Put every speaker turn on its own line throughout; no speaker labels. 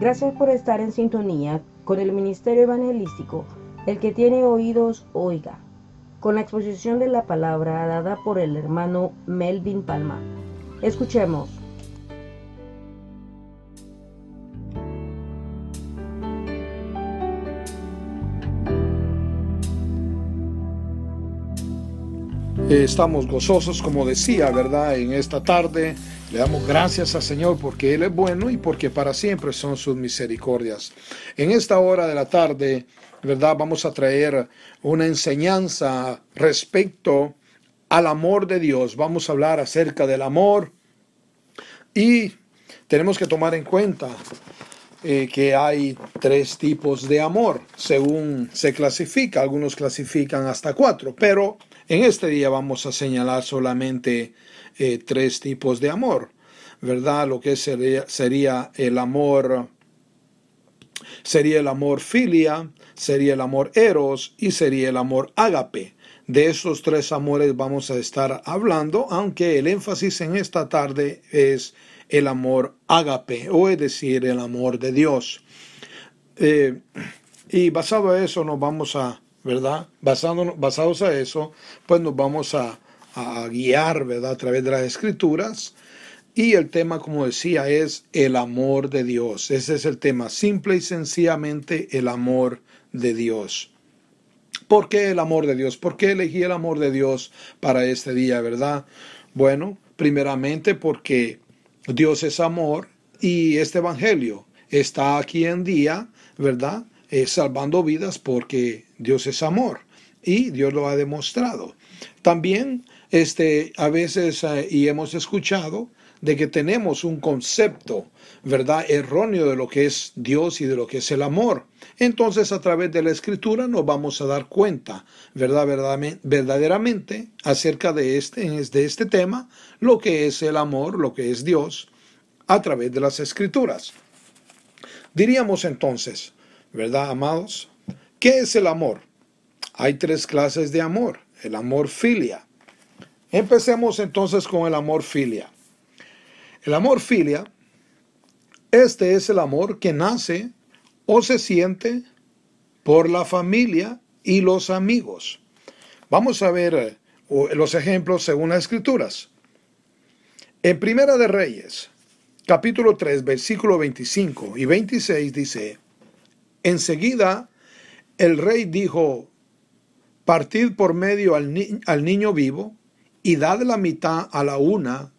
Gracias por estar en sintonía con el Ministerio Evangelístico. El que tiene oídos, oiga. Con la exposición de la palabra dada por el hermano Melvin Palma. Escuchemos.
Estamos gozosos, como decía, ¿verdad? En esta tarde le damos gracias al Señor porque Él es bueno y porque para siempre son sus misericordias. En esta hora de la tarde, ¿verdad? Vamos a traer una enseñanza respecto al amor de Dios. Vamos a hablar acerca del amor y tenemos que tomar en cuenta eh, que hay tres tipos de amor, según se clasifica. Algunos clasifican hasta cuatro, pero en este día vamos a señalar solamente eh, tres tipos de amor, ¿verdad? Lo que sería, sería el amor, sería el amor filia, sería el amor eros y sería el amor ágape. De esos tres amores vamos a estar hablando, aunque el énfasis en esta tarde es el amor ágape, o es decir, el amor de Dios. Eh, y basado en eso nos vamos a ¿verdad? basados a eso, pues nos vamos a, guiar, ¿verdad? A través de las escrituras. Y el tema, como decía, es el amor de Dios. Ese es el tema, simple y sencillamente el amor de Dios. ¿Por qué el amor de Dios? ¿Por qué elegí el amor de Dios para este día, verdad? Bueno, primeramente porque Dios es amor y este Evangelio está aquí en día, ¿verdad? Eh, salvando vidas porque Dios es amor y Dios lo ha demostrado. También este, a veces, eh, y hemos escuchado, de que tenemos un concepto, ¿verdad?, erróneo de lo que es Dios y de lo que es el amor. Entonces, a través de la escritura nos vamos a dar cuenta, ¿verdad?, verdaderamente acerca de este, de este tema, lo que es el amor, lo que es Dios, a través de las escrituras. Diríamos entonces, ¿verdad, amados? ¿Qué es el amor? Hay tres clases de amor. El amor filia. Empecemos entonces con el amor filia. El amor filia, este es el amor que nace o se siente por la familia y los amigos. Vamos a ver eh, los ejemplos según las escrituras. En Primera de Reyes, capítulo 3, versículo 25 y 26 dice, Enseguida el rey dijo, partid por medio al, al, niño vivo y dad la mitad a la una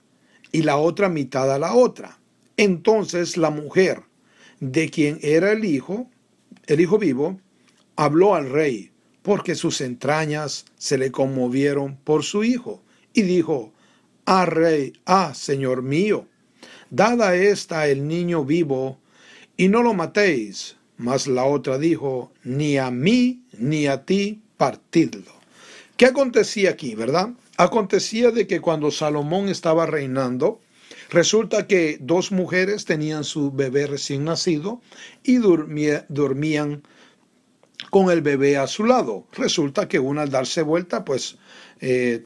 y la otra mitad a la otra. Entonces la mujer, de quien era el hijo, el hijo vivo, habló al rey, porque sus entrañas se le conmovieron por su hijo, y dijo, Ah, rey, ah, señor mío, dada esta el niño vivo, y no lo matéis, mas la otra dijo, ni a mí ni a ti partidlo. ¿Qué acontecía aquí, verdad? Acontecía de que cuando Salomón estaba reinando, resulta que dos mujeres tenían su bebé recién nacido y dormían con el bebé a su lado. Resulta que una al darse vuelta, pues eh,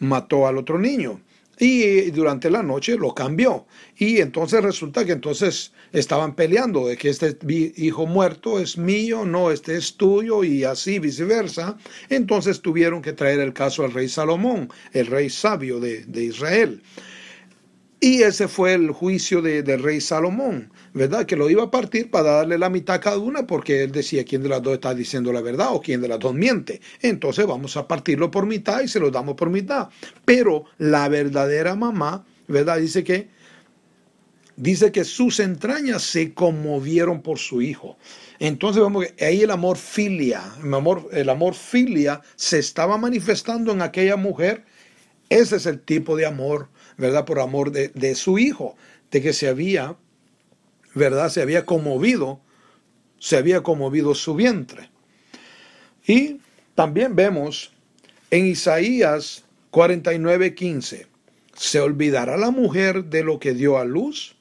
mató al otro niño y durante la noche lo cambió. Y entonces resulta que entonces estaban peleando de que este hijo muerto es mío, no, este es tuyo y así viceversa. Entonces tuvieron que traer el caso al rey Salomón, el rey sabio de, de Israel. Y ese fue el juicio de, del rey Salomón, ¿verdad? Que lo iba a partir para darle la mitad a cada una porque él decía quién de las dos está diciendo la verdad o quién de las dos miente. Entonces vamos a partirlo por mitad y se lo damos por mitad. Pero la verdadera mamá, ¿verdad? Dice que dice que sus entrañas se conmovieron por su hijo. Entonces vemos que ahí el amor filia, el amor, el amor filia se estaba manifestando en aquella mujer. Ese es el tipo de amor ¿verdad? Por amor de, su hijo, de que se había, ¿verdad? Se había conmovido, se había conmovido su vientre. Y también vemos en Isaías 49:15, ¿se olvidará la mujer de lo que dio a luz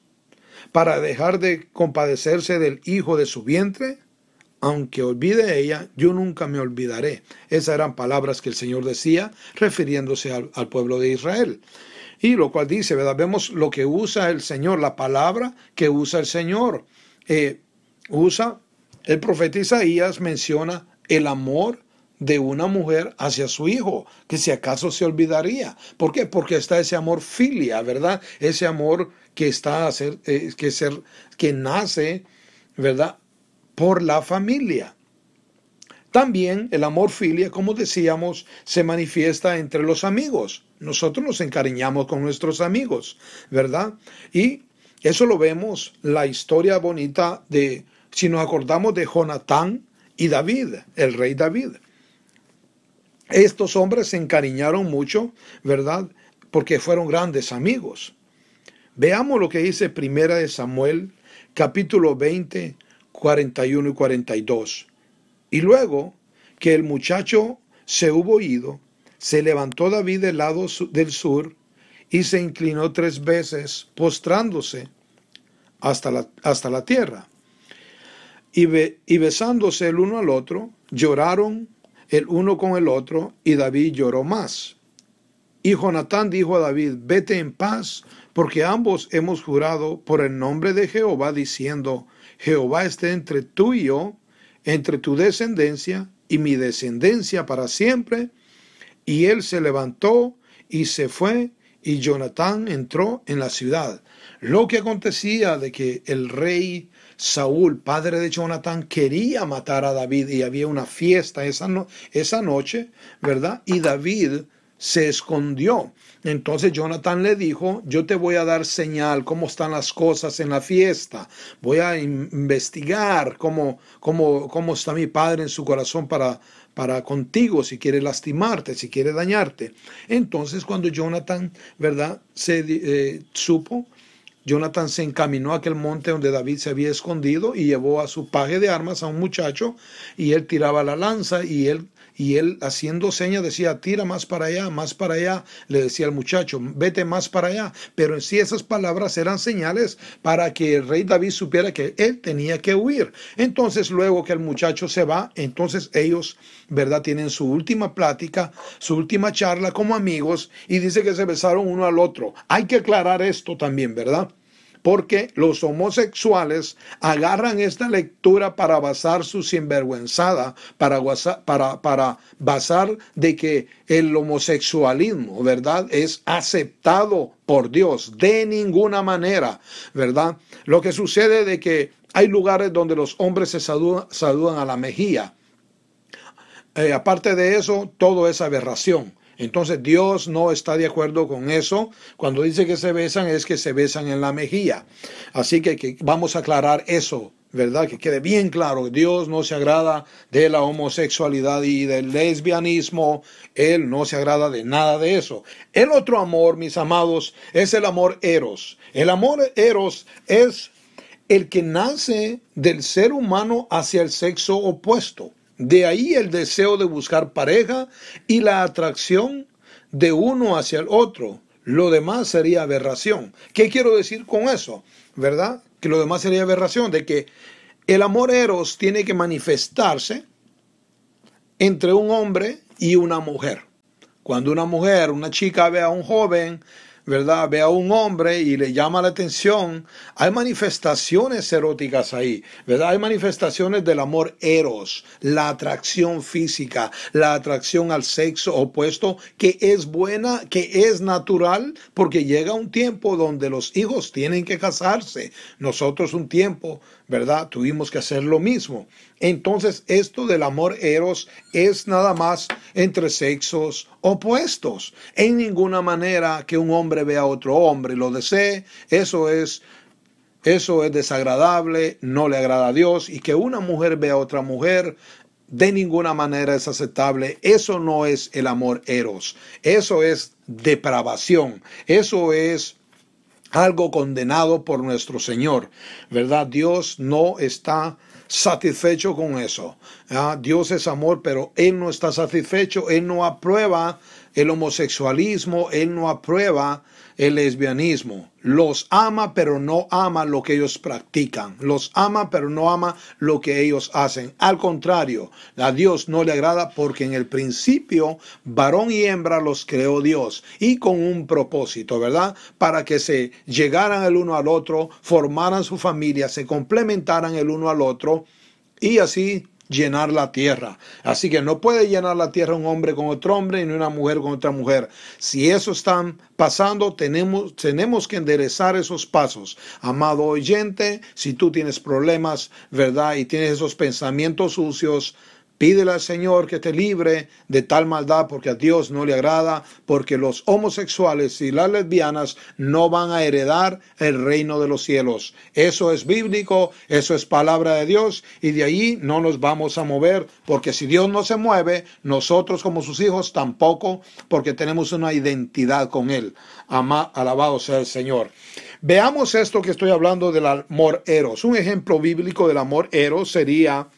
para dejar de compadecerse del hijo de su vientre? Aunque olvide ella, yo nunca me olvidaré. Esas eran palabras que el Señor decía refiriéndose al pueblo de Israel. Y lo cual dice, ¿verdad? Vemos lo que usa el Señor, la palabra que usa el Señor. Eh, usa, el profeta Isaías menciona el amor de una mujer hacia su hijo, que si acaso se olvidaría. ¿Por qué? Porque está ese amor filia, ¿verdad? Ese amor que está a eh, que ser, que nace, ¿verdad? Por la familia. También el amor filia, como decíamos, se manifiesta entre los amigos. Nosotros nos encariñamos con nuestros amigos, ¿verdad? Y eso lo vemos, la historia bonita de, si nos acordamos de Jonatán y David, el rey David. Estos hombres se encariñaron mucho, ¿verdad? Porque fueron grandes amigos. Veamos lo que dice Primera de Samuel, capítulo 20, 41 y 42. Y luego que el muchacho se hubo ido, se levantó David del lado del sur y se inclinó tres veces, postrándose hasta la, hasta la tierra. Y, y besándose el uno al otro, lloraron el uno con el otro, y David lloró más. Y Jonatán dijo a David, vete en paz, porque ambos hemos jurado por el nombre de Jehová, diciendo, Jehová esté entre tú y yo, entre tu descendencia y mi descendencia para siempre. Y él se levantó y se fue, y Jonatán entró en la ciudad. Lo que acontecía de que el rey Saúl, padre de Jonatán, quería matar a David y había una fiesta esa, esa noche, ¿verdad? Y David se escondió. Entonces Jonathan le dijo, yo te voy a dar señal cómo están las cosas en la fiesta. Voy a investigar cómo, cómo, cómo está mi padre en su corazón para, para contigo, si quiere lastimarte, si quiere dañarte. Entonces cuando Jonathan, ¿verdad? Se eh, supo, Jonathan se encaminó a aquel monte donde David se había escondido y llevó a su paje de armas a un muchacho y él tiraba la lanza y él y él haciendo señas decía, tira más para allá, más para allá, le decía al muchacho, vete más para allá. Pero en sí esas palabras eran señales para que el rey David supiera que él tenía que huir. Entonces luego que el muchacho se va, entonces ellos, ¿verdad? Tienen su última plática, su última charla como amigos y dice que se besaron uno al otro. Hay que aclarar esto también, ¿verdad? Porque los homosexuales agarran esta lectura para basar su sinvergüenzada, para, basar de que el homosexualismo, ¿verdad?, es aceptado por Dios de ninguna manera, ¿verdad? Lo que sucede de que hay lugares donde los hombres se saludan, a la mejilla. Eh, aparte de eso, todo es aberración. Entonces Dios no está de acuerdo con eso. Cuando dice que se besan es que se besan en la mejilla. Así que, vamos a aclarar eso. ¿verdad? Que quede bien claro, Dios no se agrada de la homosexualidad y del lesbianismo, Él no se agrada de nada de eso. El otro amor, mis amados, es el amor eros. El amor eros es el que nace del ser humano hacia el sexo opuesto. De ahí el deseo de buscar pareja y la atracción de uno hacia el otro. Lo demás sería aberración. ¿Qué quiero decir con eso? ¿Verdad? Que lo demás sería aberración, de que el amor eros tiene que manifestarse entre un hombre y una mujer. Cuando una mujer, una chica ve a un joven ¿verdad? Ve a un hombre y le llama la atención. Hay manifestaciones eróticas ahí, ¿verdad? Hay manifestaciones del amor eros, la atracción física, la atracción al sexo opuesto, que es buena, que es natural, porque llega un tiempo donde los hijos tienen que casarse. Nosotros un tiempo, ¿verdad? Tuvimos que hacer lo mismo. Entonces, esto del amor eros es nada más entre sexos opuestos. En ninguna manera que un hombre vea a otro hombre y lo desee, eso es eso es desagradable, no le agrada a Dios y que una mujer vea a otra mujer de ninguna manera es aceptable. Eso no es el amor eros. Eso es depravación. Eso es algo condenado por nuestro Señor, ¿verdad? Dios no está satisfecho con eso. Dios es amor, pero Él no está satisfecho, Él no aprueba el homosexualismo, él no aprueba el lesbianismo. Los ama, pero no ama lo que ellos practican. Los ama, pero no ama lo que ellos hacen. Al contrario, a Dios no le agrada porque en el principio varón y hembra los creó Dios y con un propósito, ¿verdad? Para que se llegaran el uno al otro, formaran su familia, se complementaran el uno al otro y así llenar la tierra. Así que no puede llenar la tierra un hombre con otro hombre ni una mujer con otra mujer. Si eso está pasando, tenemos, tenemos que enderezar esos pasos. Amado oyente, si tú tienes problemas, ¿verdad? Y tienes esos pensamientos sucios, Pídele al Señor que te libre de tal maldad porque a Dios no le agrada, porque los homosexuales y las lesbianas no van a heredar el reino de los cielos. Eso es bíblico, eso es palabra de Dios y de ahí no nos vamos a mover, porque si Dios no se mueve, nosotros como sus hijos tampoco, porque tenemos una identidad con Él. Ama, alabado sea el Señor. Veamos esto que estoy hablando del amor eros. Un ejemplo bíblico del amor eros sería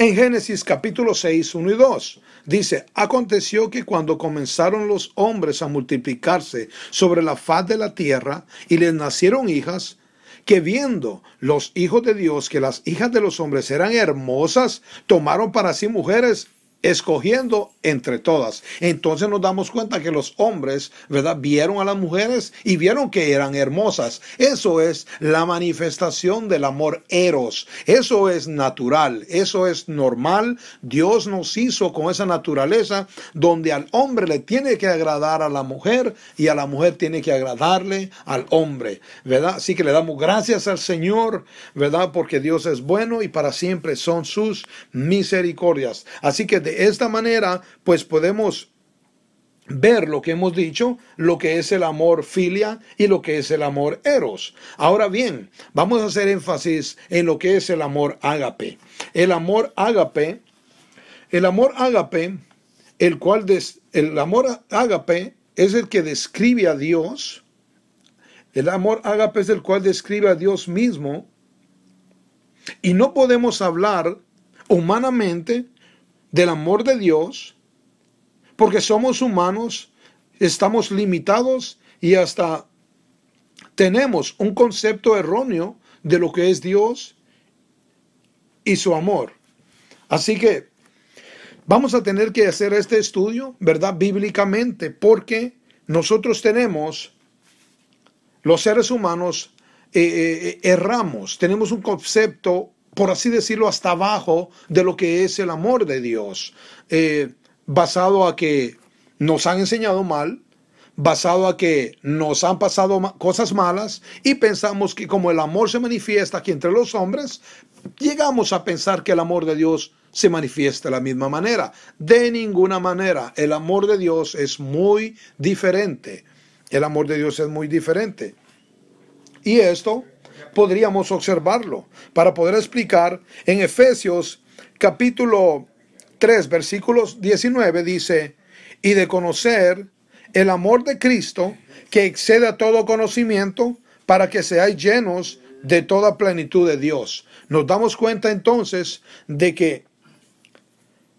en Génesis capítulo 6, 1 y 2 dice, aconteció que cuando comenzaron los hombres a multiplicarse sobre la faz de la tierra y les nacieron hijas, que viendo los hijos de Dios que las hijas de los hombres eran hermosas, tomaron para sí mujeres escogiendo entre todas. Entonces nos damos cuenta que los hombres, ¿verdad? Vieron a las mujeres y vieron que eran hermosas. Eso es la manifestación del amor eros. Eso es natural, eso es normal. Dios nos hizo con esa naturaleza donde al hombre le tiene que agradar a la mujer y a la mujer tiene que agradarle al hombre, ¿verdad? Así que le damos gracias al Señor, ¿verdad? Porque Dios es bueno y para siempre son sus misericordias. Así que de esta manera, pues podemos ver lo que hemos dicho, lo que es el amor filia y lo que es el amor eros. Ahora bien, vamos a hacer énfasis en lo que es el amor ágape. El amor ágape, el amor ágape, el cual el amor ágape es el que describe a Dios. El amor ágape es el cual describe a Dios mismo. Y no podemos hablar humanamente del amor de Dios, porque somos humanos, estamos limitados y hasta tenemos un concepto erróneo de lo que es Dios y su amor. Así que vamos a tener que hacer este estudio, ¿verdad? Bíblicamente, porque nosotros tenemos, los seres humanos, eh, eh, eh, erramos, tenemos un concepto por así decirlo, hasta abajo de lo que es el amor de Dios, eh, basado a que nos han enseñado mal, basado a que nos han pasado cosas malas y pensamos que como el amor se manifiesta aquí entre los hombres, llegamos a pensar que el amor de Dios se manifiesta de la misma manera. De ninguna manera, el amor de Dios es muy diferente. El amor de Dios es muy diferente. Y esto podríamos observarlo para poder explicar en Efesios capítulo 3 versículos 19 dice, y de conocer el amor de Cristo que excede a todo conocimiento para que seáis llenos de toda plenitud de Dios. Nos damos cuenta entonces de que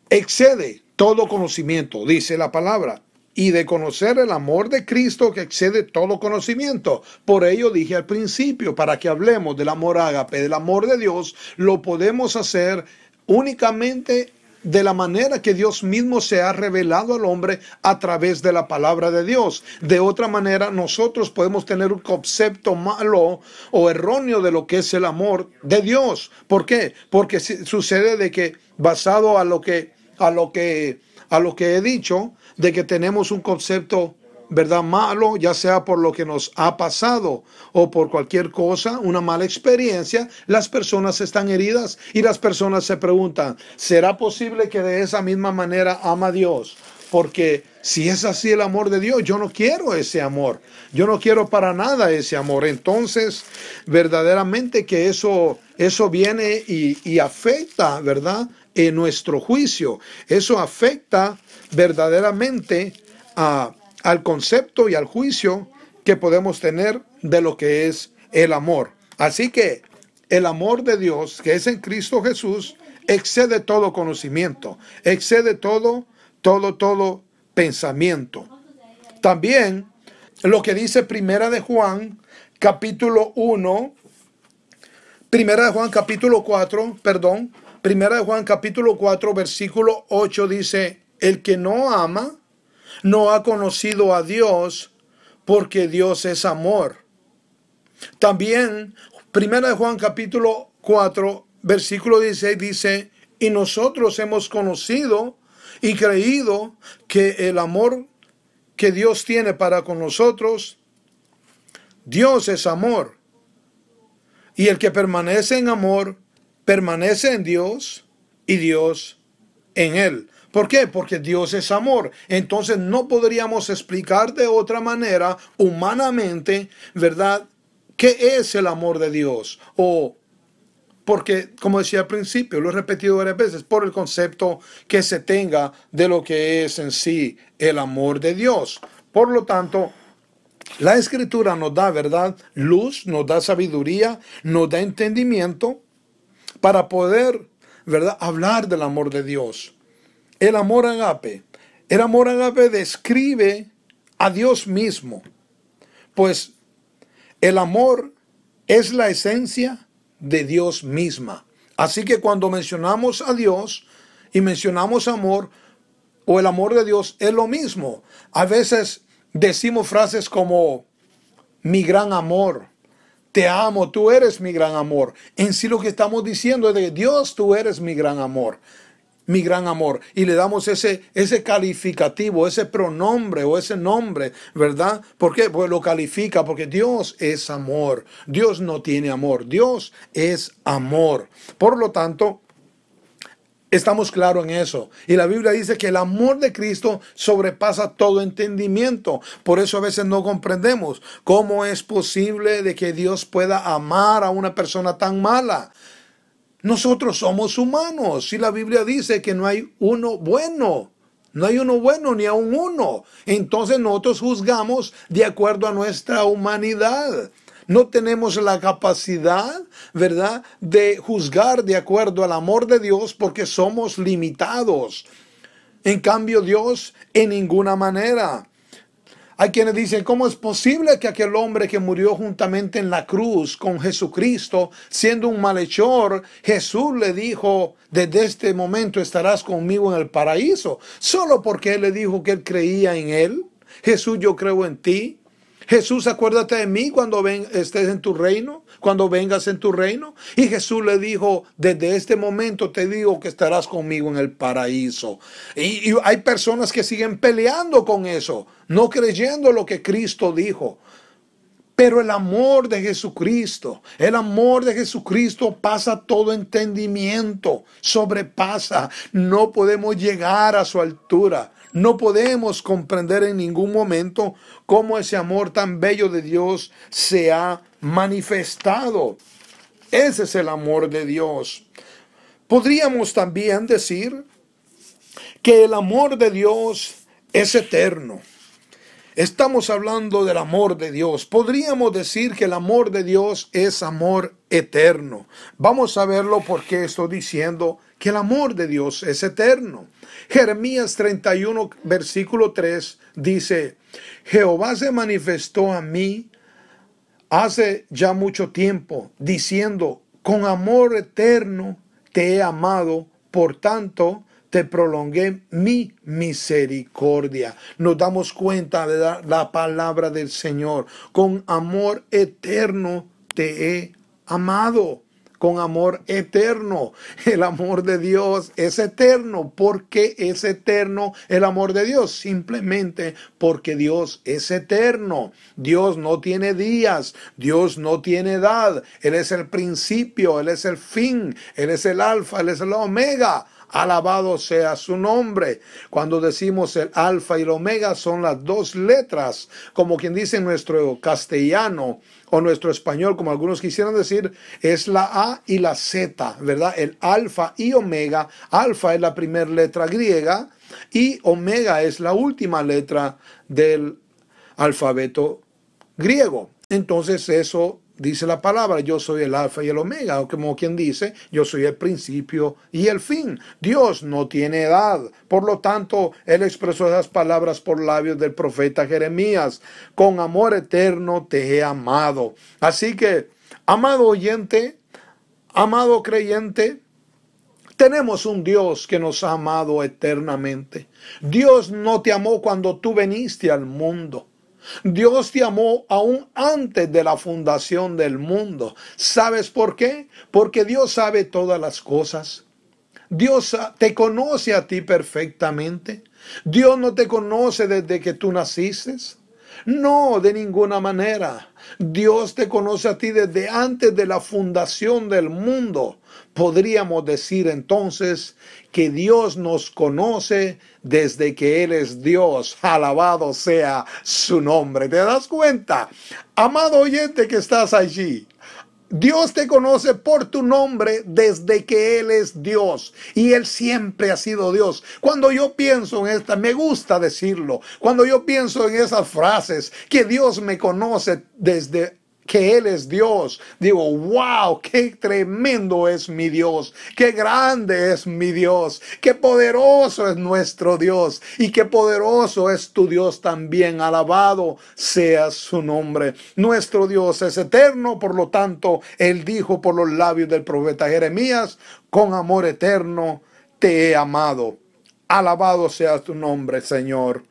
excede todo conocimiento, dice la palabra y de conocer el amor de Cristo que excede todo conocimiento. Por ello dije al principio, para que hablemos del amor ágape, del amor de Dios, lo podemos hacer únicamente de la manera que Dios mismo se ha revelado al hombre a través de la palabra de Dios. De otra manera, nosotros podemos tener un concepto malo o erróneo de lo que es el amor de Dios. ¿Por qué? Porque sucede de que basado a lo que a lo que a lo que he dicho, de que tenemos un concepto, ¿verdad? Malo, ya sea por lo que nos ha pasado o por cualquier cosa, una mala experiencia, las personas están heridas y las personas se preguntan, ¿será posible que de esa misma manera ama a Dios? Porque si es así el amor de Dios, yo no quiero ese amor. Yo no quiero para nada ese amor. Entonces, verdaderamente que eso, eso viene y, y afecta, ¿verdad? En nuestro juicio. Eso afecta verdaderamente al concepto y al juicio que podemos tener de lo que es el amor. Así que el amor de Dios que es en Cristo Jesús excede todo conocimiento, excede todo, todo, todo, pensamiento. También lo que dice Primera de Juan, capítulo 1, Primera de Juan, capítulo 4, perdón, Primera de Juan, capítulo 4, versículo 8 dice, el que no ama, no ha conocido a Dios, porque Dios es amor. También, Primera de Juan, capítulo 4, versículo 16 dice, y nosotros hemos conocido y creído que el amor que Dios tiene para con nosotros, Dios es amor. Y el que permanece en amor, permanece en Dios y Dios en él. ¿Por qué? Porque Dios es amor. Entonces no podríamos explicar de otra manera humanamente, ¿verdad? ¿Qué es el amor de Dios? O porque, como decía al principio, lo he repetido varias veces, por el concepto que se tenga de lo que es en sí el amor de Dios. Por lo tanto, la escritura nos da, ¿verdad? Luz, nos da sabiduría, nos da entendimiento para poder, ¿verdad? Hablar del amor de Dios. El amor agape. El amor agape describe a Dios mismo. Pues el amor es la esencia de Dios misma. Así que cuando mencionamos a Dios y mencionamos amor o el amor de Dios es lo mismo. A veces decimos frases como mi gran amor, te amo, tú eres mi gran amor. En sí lo que estamos diciendo es de Dios, tú eres mi gran amor mi gran amor. Y le damos ese, ese calificativo, ese pronombre o ese nombre, ¿verdad? ¿Por qué? Pues lo califica, porque Dios es amor. Dios no tiene amor, Dios es amor. Por lo tanto, Estamos claros en eso. Y la Biblia dice que el amor de Cristo sobrepasa todo entendimiento. Por eso a veces no comprendemos cómo es posible de que Dios pueda amar a una persona tan mala. Nosotros somos humanos y la Biblia dice que no hay uno bueno. No hay uno bueno ni aun uno. Entonces nosotros juzgamos de acuerdo a nuestra humanidad. No tenemos la capacidad, ¿verdad?, de juzgar de acuerdo al amor de Dios porque somos limitados. En cambio, Dios en ninguna manera. Hay quienes dicen, ¿cómo es posible que aquel hombre que murió juntamente en la cruz con Jesucristo, siendo un malhechor, Jesús le dijo, desde este momento estarás conmigo en el paraíso? Solo porque él le dijo que él creía en él. Jesús, yo creo en ti. Jesús, acuérdate de mí cuando estés en tu reino, cuando vengas en tu reino. Y Jesús le dijo, desde este momento te digo que estarás conmigo en el paraíso. Y hay personas que siguen peleando con eso, no creyendo lo que Cristo dijo. Pero el amor de Jesucristo, el amor de Jesucristo pasa todo entendimiento, sobrepasa. No podemos llegar a su altura. No podemos comprender en ningún momento cómo ese amor tan bello de Dios se ha manifestado. Ese es el amor de Dios. Podríamos también decir que el amor de Dios es eterno. Estamos hablando del amor de Dios. Podríamos decir que el amor de Dios es amor eterno. Vamos a verlo porque estoy diciendo que el amor de Dios es eterno. Jeremías 31, versículo 3 dice, Jehová se manifestó a mí hace ya mucho tiempo, diciendo, con amor eterno te he amado, por tanto te prolongué mi misericordia. Nos damos cuenta de la, la palabra del Señor. Con amor eterno te he amado con amor eterno. El amor de Dios es eterno. ¿Por qué es eterno el amor de Dios? Simplemente porque Dios es eterno. Dios no tiene días, Dios no tiene edad. Él es el principio, Él es el fin, Él es el alfa, Él es el omega. Alabado sea su nombre. Cuando decimos el alfa y el omega son las dos letras, como quien dice en nuestro castellano o nuestro español, como algunos quisieran decir, es la A y la Z, ¿verdad? El alfa y omega. Alfa es la primera letra griega y omega es la última letra del alfabeto griego. Entonces eso dice la palabra, yo soy el alfa y el omega, o como quien dice, yo soy el principio y el fin. Dios no tiene edad. Por lo tanto, Él expresó esas palabras por labios del profeta Jeremías. Con amor eterno te he amado. Así que, amado oyente, amado creyente, tenemos un Dios que nos ha amado eternamente. Dios no te amó cuando tú veniste al mundo. Dios te amó aún antes de la fundación del mundo. ¿Sabes por qué? Porque Dios sabe todas las cosas. Dios te conoce a ti perfectamente. Dios no te conoce desde que tú naciste. No, de ninguna manera. Dios te conoce a ti desde antes de la fundación del mundo. Podríamos decir entonces que Dios nos conoce desde que Él es Dios. Alabado sea su nombre. ¿Te das cuenta? Amado oyente que estás allí. Dios te conoce por tu nombre desde que Él es Dios y Él siempre ha sido Dios. Cuando yo pienso en esta, me gusta decirlo, cuando yo pienso en esas frases, que Dios me conoce desde que Él es Dios. Digo, wow, qué tremendo es mi Dios, qué grande es mi Dios, qué poderoso es nuestro Dios y qué poderoso es tu Dios también. Alabado sea su nombre. Nuestro Dios es eterno, por lo tanto, Él dijo por los labios del profeta Jeremías, con amor eterno te he amado. Alabado sea tu nombre, Señor.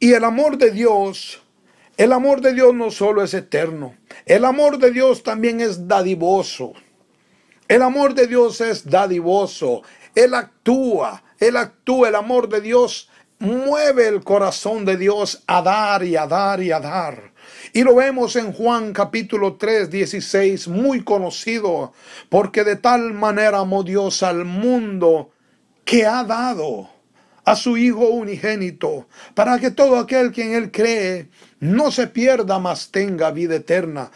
Y el amor de Dios el amor de Dios no solo es eterno, el amor de Dios también es dadivoso. El amor de Dios es dadivoso. Él actúa, Él actúa. El amor de Dios mueve el corazón de Dios a dar y a dar y a dar. Y lo vemos en Juan capítulo 3, 16, muy conocido, porque de tal manera amó Dios al mundo que ha dado a su Hijo unigénito, para que todo aquel que en Él cree no se pierda, mas tenga vida eterna.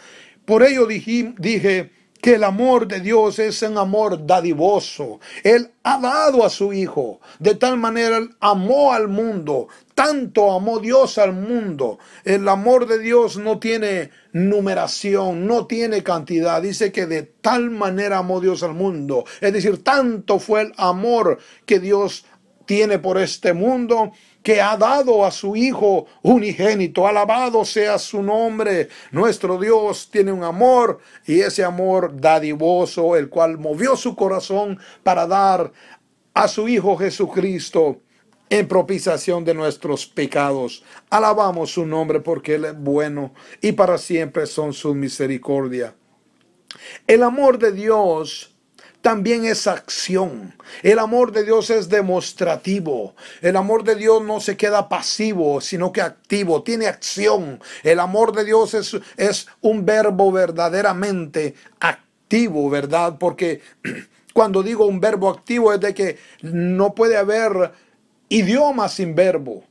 Por ello dije, dije que el amor de Dios es un amor dadivoso. Él ha dado a su Hijo. De tal manera amó al mundo. Tanto amó Dios al mundo. El amor de Dios no tiene numeración, no tiene cantidad. Dice que de tal manera amó Dios al mundo. Es decir, tanto fue el amor que Dios tiene por este mundo, que ha dado a su Hijo unigénito. Alabado sea su nombre. Nuestro Dios tiene un amor y ese amor dadivoso, el cual movió su corazón para dar a su Hijo Jesucristo en propiciación de nuestros pecados. Alabamos su nombre porque Él es bueno y para siempre son su misericordia. El amor de Dios también es acción. El amor de Dios es demostrativo. El amor de Dios no se queda pasivo, sino que activo, tiene acción. El amor de Dios es, es un verbo verdaderamente activo, ¿verdad? Porque cuando digo un verbo activo es de que no puede haber idioma sin verbo.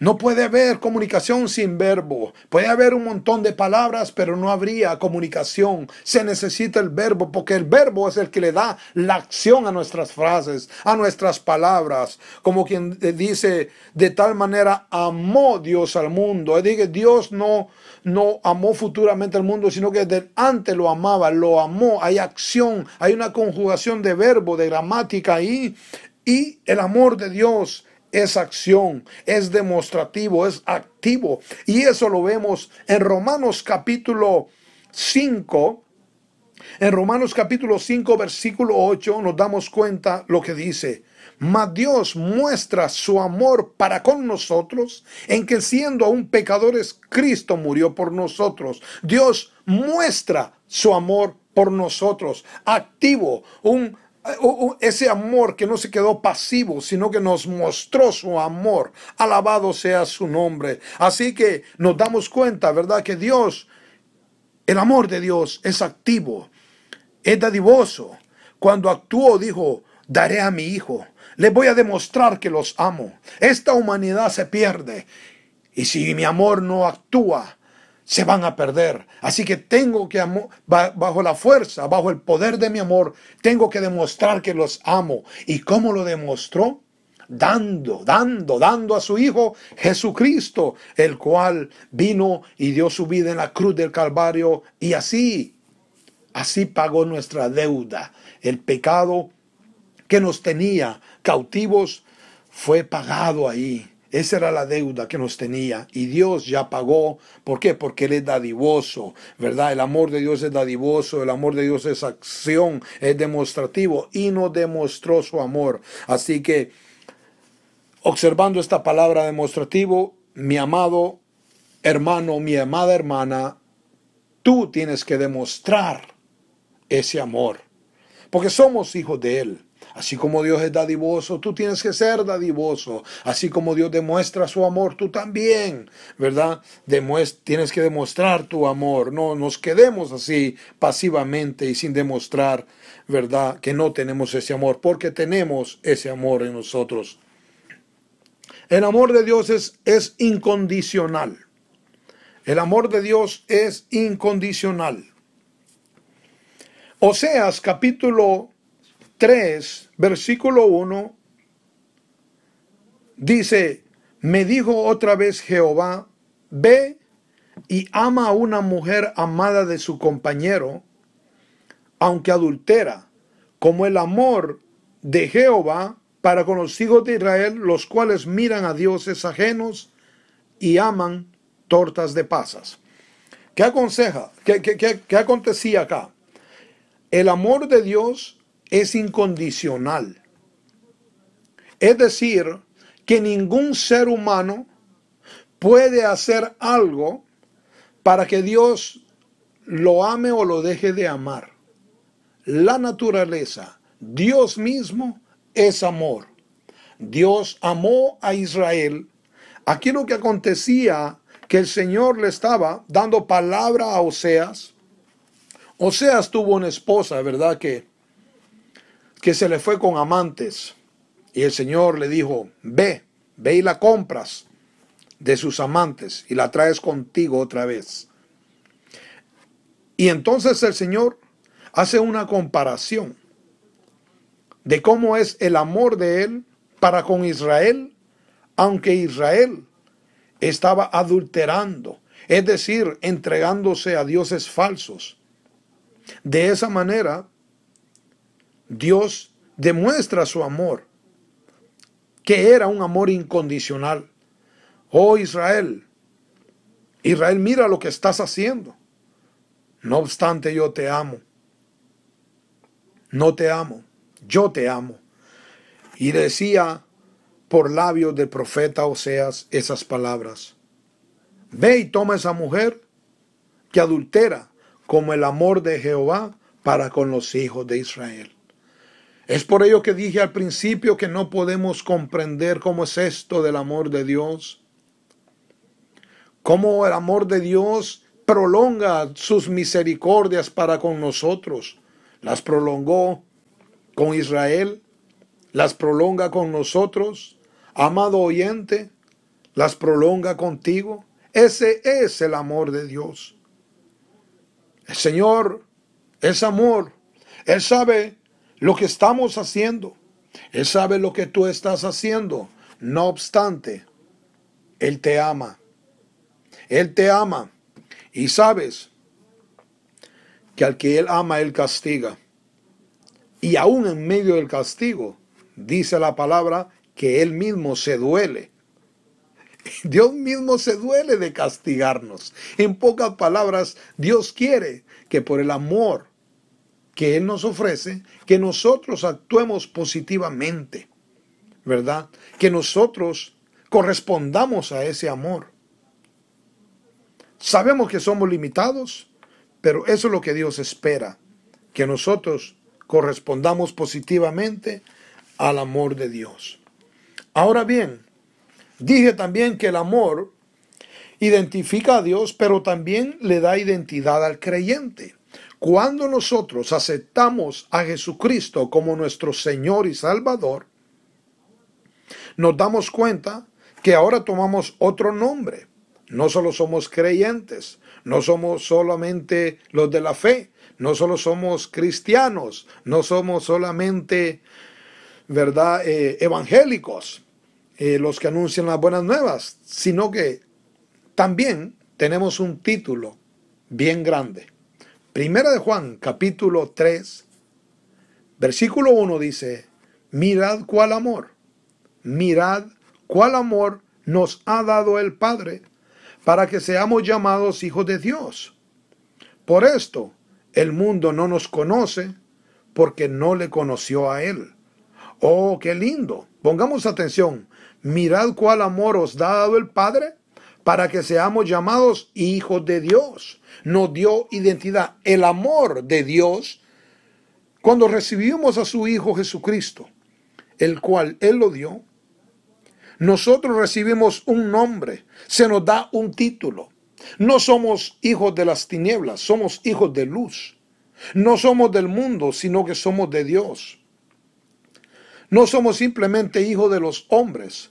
No puede haber comunicación sin verbo. Puede haber un montón de palabras, pero no habría comunicación. Se necesita el verbo, porque el verbo es el que le da la acción a nuestras frases, a nuestras palabras. Como quien dice, de tal manera amó Dios al mundo. Es decir, Dios no, no amó futuramente al mundo, sino que antes lo amaba, lo amó. Hay acción, hay una conjugación de verbo, de gramática ahí. Y el amor de Dios es acción, es demostrativo, es activo. Y eso lo vemos en Romanos capítulo 5. En Romanos capítulo 5, versículo 8, nos damos cuenta lo que dice. Mas Dios muestra su amor para con nosotros en que siendo aún pecadores, Cristo murió por nosotros. Dios muestra su amor por nosotros, activo, un ese amor que no se quedó pasivo, sino que nos mostró su amor. Alabado sea su nombre. Así que nos damos cuenta, ¿verdad? Que Dios, el amor de Dios es activo, es dadivoso. Cuando actuó, dijo, daré a mi hijo. Le voy a demostrar que los amo. Esta humanidad se pierde. Y si mi amor no actúa, se van a perder. Así que tengo que, bajo la fuerza, bajo el poder de mi amor, tengo que demostrar que los amo. ¿Y cómo lo demostró? dando, dando, dando a su Hijo Jesucristo, el cual vino y dio su vida en la cruz del Calvario y así, así pagó nuestra deuda. El pecado que nos tenía cautivos fue pagado ahí. Esa era la deuda que nos tenía y Dios ya pagó. ¿Por qué? Porque Él es dadivoso, ¿verdad? El amor de Dios es dadivoso, el amor de Dios es acción, es demostrativo y nos demostró su amor. Así que, observando esta palabra demostrativo, mi amado hermano, mi amada hermana, tú tienes que demostrar ese amor, porque somos hijos de Él. Así como Dios es dadivoso, tú tienes que ser dadivoso. Así como Dios demuestra su amor, tú también, ¿verdad? tienes que demostrar tu amor. No nos quedemos así pasivamente y sin demostrar, ¿verdad? Que no tenemos ese amor, porque tenemos ese amor en nosotros. El amor de Dios es, es incondicional. El amor de Dios es incondicional. Oseas capítulo 3, versículo 1, dice, me dijo otra vez Jehová, ve y ama a una mujer amada de su compañero, aunque adultera, como el amor de Jehová para con los hijos de Israel, los cuales miran a dioses ajenos y aman tortas de pasas. ¿Qué aconseja? ¿Qué, qué, qué, qué acontecía acá? El amor de Dios es incondicional. Es decir, que ningún ser humano puede hacer algo para que Dios lo ame o lo deje de amar. La naturaleza, Dios mismo es amor. Dios amó a Israel. Aquí lo que acontecía, que el Señor le estaba dando palabra a Oseas. Oseas tuvo una esposa, ¿verdad? Que que se le fue con amantes. Y el Señor le dijo, ve, ve y la compras de sus amantes y la traes contigo otra vez. Y entonces el Señor hace una comparación de cómo es el amor de Él para con Israel, aunque Israel estaba adulterando, es decir, entregándose a dioses falsos. De esa manera, Dios demuestra su amor, que era un amor incondicional. Oh Israel, Israel, mira lo que estás haciendo. No obstante, yo te amo. No te amo, yo te amo. Y decía por labios del profeta Oseas esas palabras. Ve y toma esa mujer que adultera como el amor de Jehová para con los hijos de Israel. Es por ello que dije al principio que no podemos comprender cómo es esto del amor de Dios. Cómo el amor de Dios prolonga sus misericordias para con nosotros. Las prolongó con Israel, las prolonga con nosotros. Amado oyente, las prolonga contigo. Ese es el amor de Dios. El Señor es amor. Él sabe lo que estamos haciendo. Él sabe lo que tú estás haciendo. No obstante, Él te ama. Él te ama. Y sabes que al que Él ama, Él castiga. Y aún en medio del castigo, dice la palabra que Él mismo se duele. Dios mismo se duele de castigarnos. En pocas palabras, Dios quiere que por el amor que Él nos ofrece, que nosotros actuemos positivamente, ¿verdad? Que nosotros correspondamos a ese amor. Sabemos que somos limitados, pero eso es lo que Dios espera, que nosotros correspondamos positivamente al amor de Dios. Ahora bien, dije también que el amor identifica a Dios, pero también le da identidad al creyente. Cuando nosotros aceptamos a Jesucristo como nuestro Señor y Salvador, nos damos cuenta que ahora tomamos otro nombre. No solo somos creyentes, no somos solamente los de la fe, no solo somos cristianos, no somos solamente ¿verdad? Eh, evangélicos, eh, los que anuncian las buenas nuevas, sino que también tenemos un título bien grande. Primera de Juan, capítulo 3, versículo 1 dice, mirad cuál amor, mirad cuál amor nos ha dado el Padre para que seamos llamados hijos de Dios. Por esto, el mundo no nos conoce porque no le conoció a Él. Oh, qué lindo. Pongamos atención. Mirad cuál amor os ha dado el Padre para que seamos llamados hijos de Dios. Nos dio identidad. El amor de Dios, cuando recibimos a su Hijo Jesucristo, el cual Él lo dio, nosotros recibimos un nombre, se nos da un título. No somos hijos de las tinieblas, somos hijos de luz. No somos del mundo, sino que somos de Dios. No somos simplemente hijos de los hombres,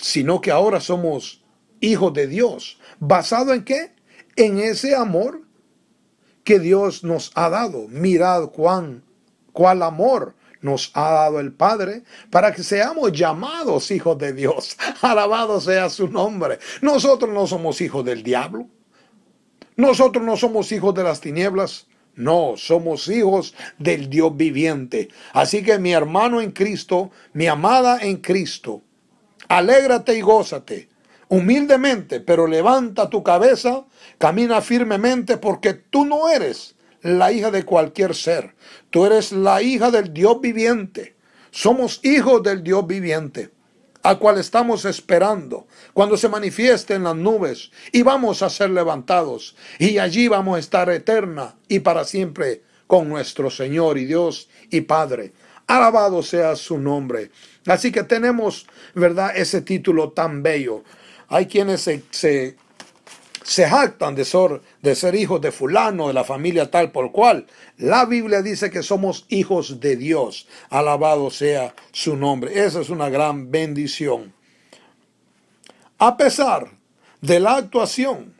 sino que ahora somos hijos de Dios. ¿Basado en qué? En ese amor que Dios nos ha dado. Mirad cuán, cuál amor nos ha dado el Padre para que seamos llamados hijos de Dios. Alabado sea su nombre. Nosotros no somos hijos del diablo. Nosotros no somos hijos de las tinieblas. No, somos hijos del Dios viviente. Así que mi hermano en Cristo, mi amada en Cristo, alégrate y gózate. Humildemente, pero levanta tu cabeza, camina firmemente porque tú no eres la hija de cualquier ser. Tú eres la hija del Dios viviente. Somos hijos del Dios viviente, al cual estamos esperando cuando se manifieste en las nubes y vamos a ser levantados y allí vamos a estar eterna y para siempre con nuestro Señor y Dios y Padre. Alabado sea su nombre. Así que tenemos, ¿verdad?, ese título tan bello. Hay quienes se, se se jactan de ser, de ser hijos de fulano, de la familia tal por cual. La Biblia dice que somos hijos de Dios. Alabado sea su nombre. Esa es una gran bendición. A pesar de la actuación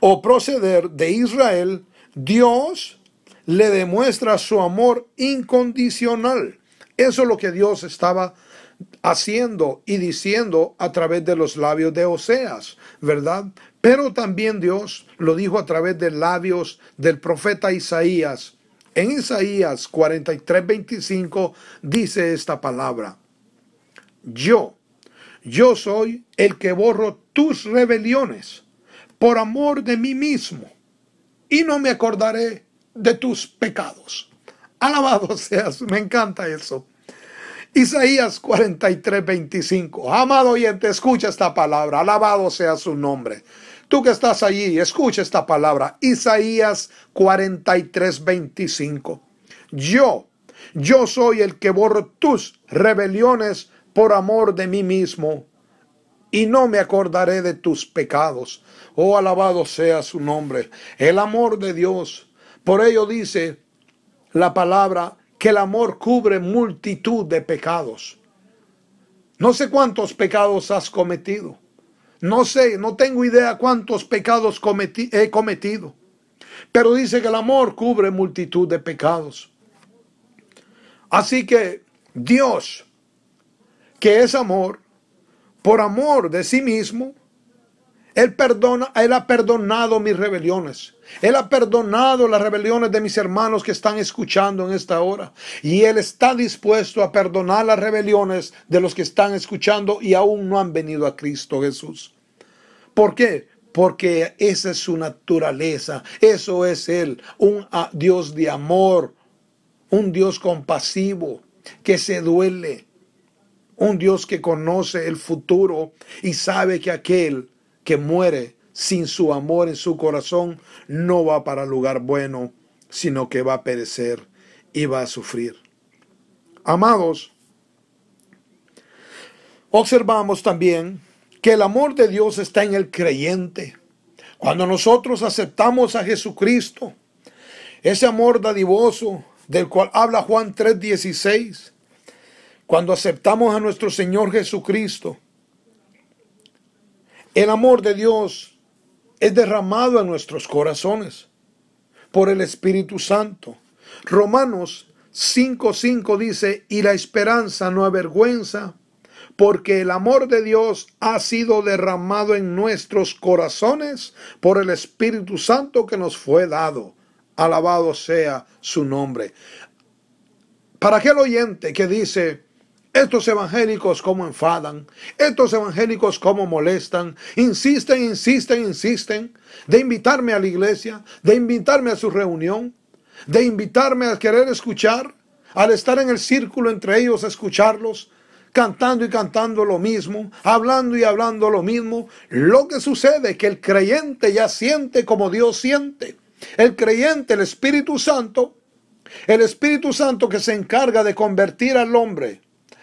o proceder de Israel, Dios le demuestra su amor incondicional. Eso es lo que Dios estaba haciendo y diciendo a través de los labios de Oseas, ¿verdad? Pero también Dios lo dijo a través de labios del profeta Isaías. En Isaías 43, 25 dice esta palabra, yo, yo soy el que borro tus rebeliones por amor de mí mismo y no me acordaré de tus pecados. Alabado seas, me encanta eso. Isaías 43, 25. Amado oyente, escucha esta palabra. Alabado sea su nombre. Tú que estás allí, escucha esta palabra. Isaías 43, 25. Yo, yo soy el que borro tus rebeliones por amor de mí mismo y no me acordaré de tus pecados. Oh, alabado sea su nombre. El amor de Dios. Por ello dice la palabra que el amor cubre multitud de pecados. No sé cuántos pecados has cometido. No sé, no tengo idea cuántos pecados he cometido. Pero dice que el amor cubre multitud de pecados. Así que Dios, que es amor, por amor de sí mismo, él perdona, Él ha perdonado mis rebeliones. Él ha perdonado las rebeliones de mis hermanos que están escuchando en esta hora. Y Él está dispuesto a perdonar las rebeliones de los que están escuchando y aún no han venido a Cristo Jesús. ¿Por qué? Porque esa es su naturaleza. Eso es Él, un ah, Dios de amor, un Dios compasivo, que se duele, un Dios que conoce el futuro y sabe que aquel que muere sin su amor en su corazón no va para lugar bueno, sino que va a perecer y va a sufrir. Amados, observamos también que el amor de Dios está en el creyente. Cuando nosotros aceptamos a Jesucristo, ese amor dadivoso del cual habla Juan 3:16, cuando aceptamos a nuestro Señor Jesucristo, el amor de Dios es derramado en nuestros corazones por el Espíritu Santo. Romanos 5.5 dice, y la esperanza no avergüenza, porque el amor de Dios ha sido derramado en nuestros corazones por el Espíritu Santo que nos fue dado. Alabado sea su nombre. Para aquel oyente que dice, estos evangélicos como enfadan, estos evangélicos como molestan, insisten, insisten, insisten, de invitarme a la iglesia, de invitarme a su reunión, de invitarme a querer escuchar, al estar en el círculo entre ellos escucharlos, cantando y cantando lo mismo, hablando y hablando lo mismo. Lo que sucede es que el creyente ya siente como Dios siente. El creyente, el Espíritu Santo, el Espíritu Santo que se encarga de convertir al hombre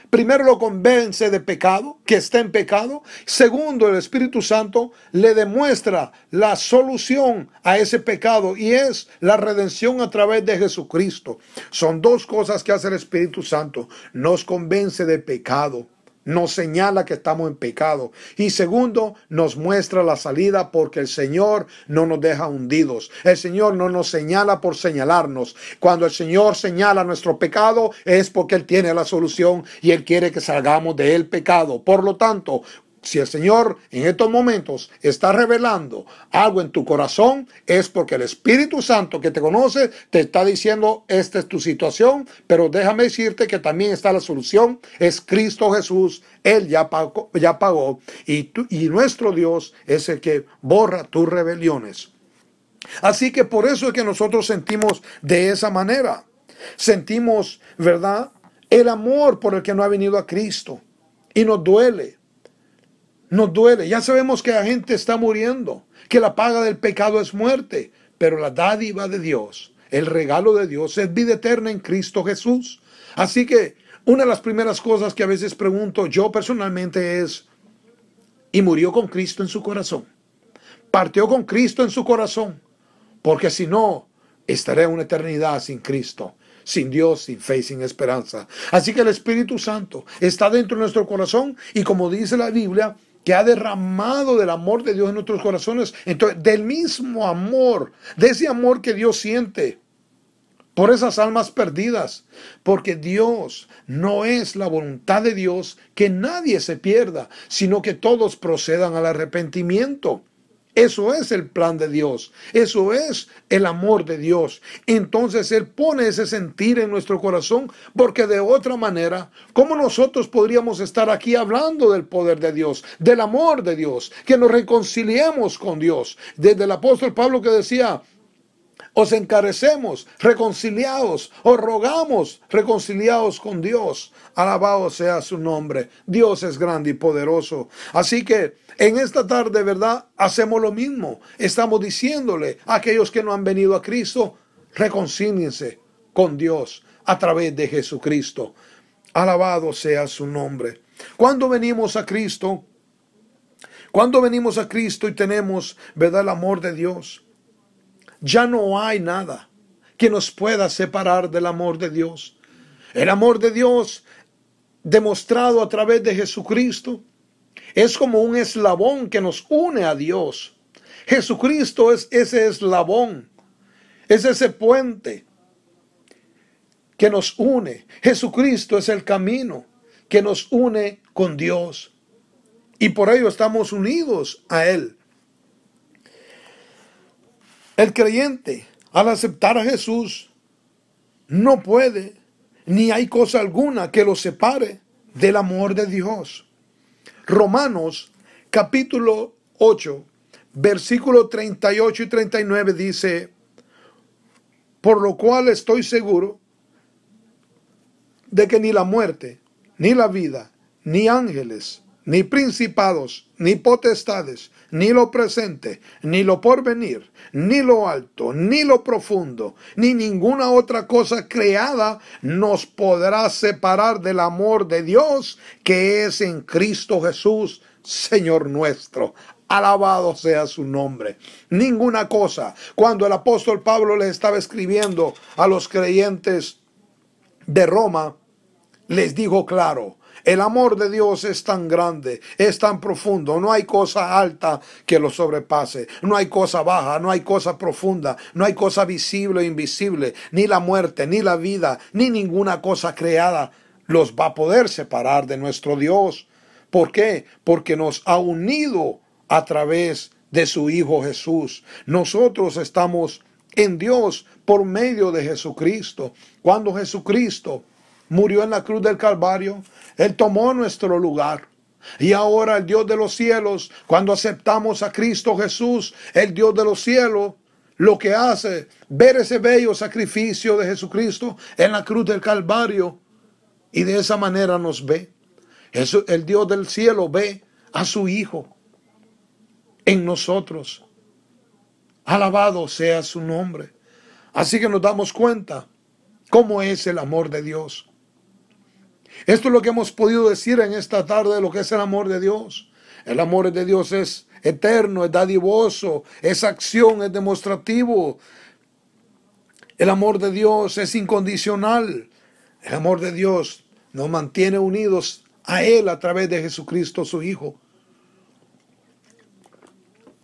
Primero lo convence de pecado, que está en pecado. Segundo, el Espíritu Santo le demuestra la solución a ese pecado y es la redención a través de Jesucristo. Son dos cosas que hace el Espíritu Santo. Nos convence de pecado nos señala que estamos en pecado. Y segundo, nos muestra la salida porque el Señor no nos deja hundidos. El Señor no nos señala por señalarnos. Cuando el Señor señala nuestro pecado es porque Él tiene la solución y Él quiere que salgamos de el pecado. Por lo tanto, si el Señor en estos momentos está revelando algo en tu corazón, es porque el Espíritu Santo que te conoce te está diciendo, esta es tu situación, pero déjame decirte que también está la solución, es Cristo Jesús, Él ya pagó, y, y nuestro Dios es el que borra tus rebeliones. Así que por eso es que nosotros sentimos de esa manera. Sentimos, ¿verdad? El amor por el que no ha venido a Cristo. Y nos duele nos duele. Ya sabemos que la gente está muriendo, que la paga del pecado es muerte, pero la dádiva de Dios, el regalo de Dios es vida eterna en Cristo Jesús. Así que una de las primeras cosas que a veces pregunto yo personalmente es, ¿y murió con Cristo en su corazón? ¿Partió con Cristo en su corazón? Porque si no, estaré una eternidad sin Cristo sin Dios, sin fe, sin esperanza. Así que el Espíritu Santo está dentro de nuestro corazón y como dice la Biblia, que ha derramado del amor de Dios en nuestros corazones. Entonces, del mismo amor, de ese amor que Dios siente por esas almas perdidas, porque Dios no es la voluntad de Dios que nadie se pierda, sino que todos procedan al arrepentimiento. Eso es el plan de Dios. Eso es el amor de Dios. Entonces Él pone ese sentir en nuestro corazón porque de otra manera, ¿cómo nosotros podríamos estar aquí hablando del poder de Dios, del amor de Dios, que nos reconciliemos con Dios? Desde el apóstol Pablo que decía, os encarecemos, reconciliados, os rogamos, reconciliados con Dios. Alabado sea su nombre. Dios es grande y poderoso. Así que en esta tarde, ¿verdad? Hacemos lo mismo. Estamos diciéndole a aquellos que no han venido a Cristo, reconcíliense con Dios a través de Jesucristo. Alabado sea su nombre. Cuando venimos a Cristo, cuando venimos a Cristo y tenemos, ¿verdad? El amor de Dios ya no hay nada que nos pueda separar del amor de Dios. El amor de Dios demostrado a través de Jesucristo es como un eslabón que nos une a Dios. Jesucristo es ese eslabón, es ese puente que nos une. Jesucristo es el camino que nos une con Dios. Y por ello estamos unidos a Él. El creyente, al aceptar a Jesús, no puede, ni hay cosa alguna que lo separe del amor de Dios. Romanos capítulo 8, versículo 38 y 39 dice, por lo cual estoy seguro de que ni la muerte, ni la vida, ni ángeles, ni principados, ni potestades, ni lo presente, ni lo porvenir, ni lo alto, ni lo profundo, ni ninguna otra cosa creada nos podrá separar del amor de Dios que es en Cristo Jesús, Señor nuestro. Alabado sea su nombre. Ninguna cosa. Cuando el apóstol Pablo le estaba escribiendo a los creyentes de Roma, les dijo claro, El amor de Dios es tan grande, es tan profundo. No hay cosa alta que lo sobrepase. No hay cosa baja, no hay cosa profunda, no hay cosa visible o invisible. Ni la muerte, ni la vida, ni ninguna cosa creada los va a poder separar de nuestro Dios. ¿Por qué? Porque nos ha unido a través de su Hijo Jesús. Nosotros estamos en Dios por medio de Jesucristo. Cuando Jesucristo murió en la cruz del Calvario, Él tomó nuestro lugar. Y ahora el Dios de los cielos, cuando aceptamos a Cristo Jesús, el Dios de los cielos, lo que hace, ver ese bello sacrificio de Jesucristo en la cruz del Calvario, y de esa manera nos ve. Eso, el Dios del cielo ve a su Hijo en nosotros. Alabado sea su nombre. Así que nos damos cuenta cómo es el amor de Dios. Esto es lo que hemos podido decir en esta tarde de lo que es el amor de Dios. El amor de Dios es eterno, es dadivoso, es acción, es demostrativo. El amor de Dios es incondicional. El amor de Dios nos mantiene unidos a Él a través de Jesucristo su Hijo.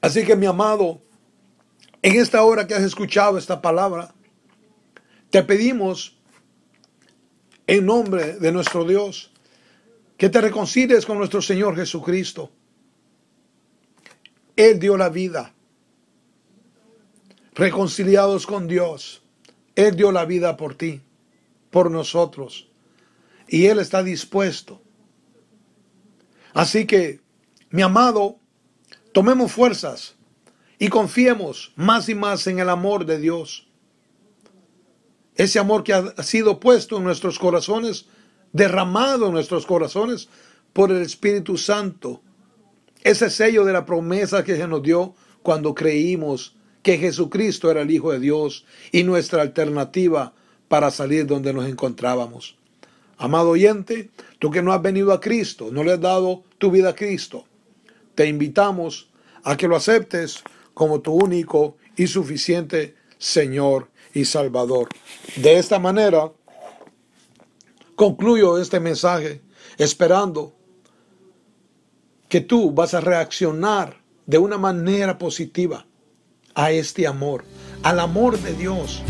Así que mi amado, en esta hora que has escuchado esta palabra, te pedimos en nombre de nuestro Dios que te reconcilies con nuestro Señor Jesucristo. Él dio la vida. Reconciliados con Dios. Él dio la vida por ti, por nosotros. Y Él está dispuesto. Así que, mi amado, tomemos fuerzas y confiemos más y más en el amor de Dios. Ese amor que ha sido puesto en nuestros corazones, derramado en nuestros corazones por el Espíritu Santo. Ese sello de la promesa que se nos dio cuando creímos que Jesucristo era el Hijo de Dios y nuestra alternativa para salir donde nos encontrábamos. Amado oyente, tú que no has venido a Cristo, no le has dado tu vida a Cristo, te invitamos a que lo aceptes como tu único y suficiente Señor y Salvador. De esta manera, concluyo este mensaje esperando que tú vas a reaccionar de una manera positiva a este amor, al amor de Dios,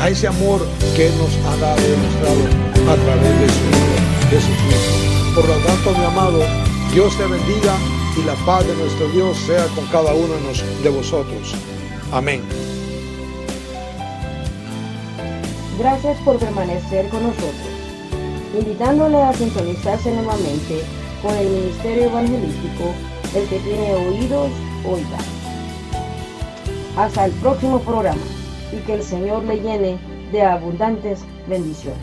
a ese amor que nos ha dado demostrado a través de su Hijo Jesucristo. Por lo tanto, mi amado, Dios te bendiga y la paz de nuestro Dios sea con cada uno de vosotros. Amén.
Gracias por permanecer con nosotros, invitándole a sintonizarse nuevamente con el Ministerio Evangelístico, el que tiene oídos, oiga. Hasta el próximo programa y que el Señor le llene de abundantes bendiciones.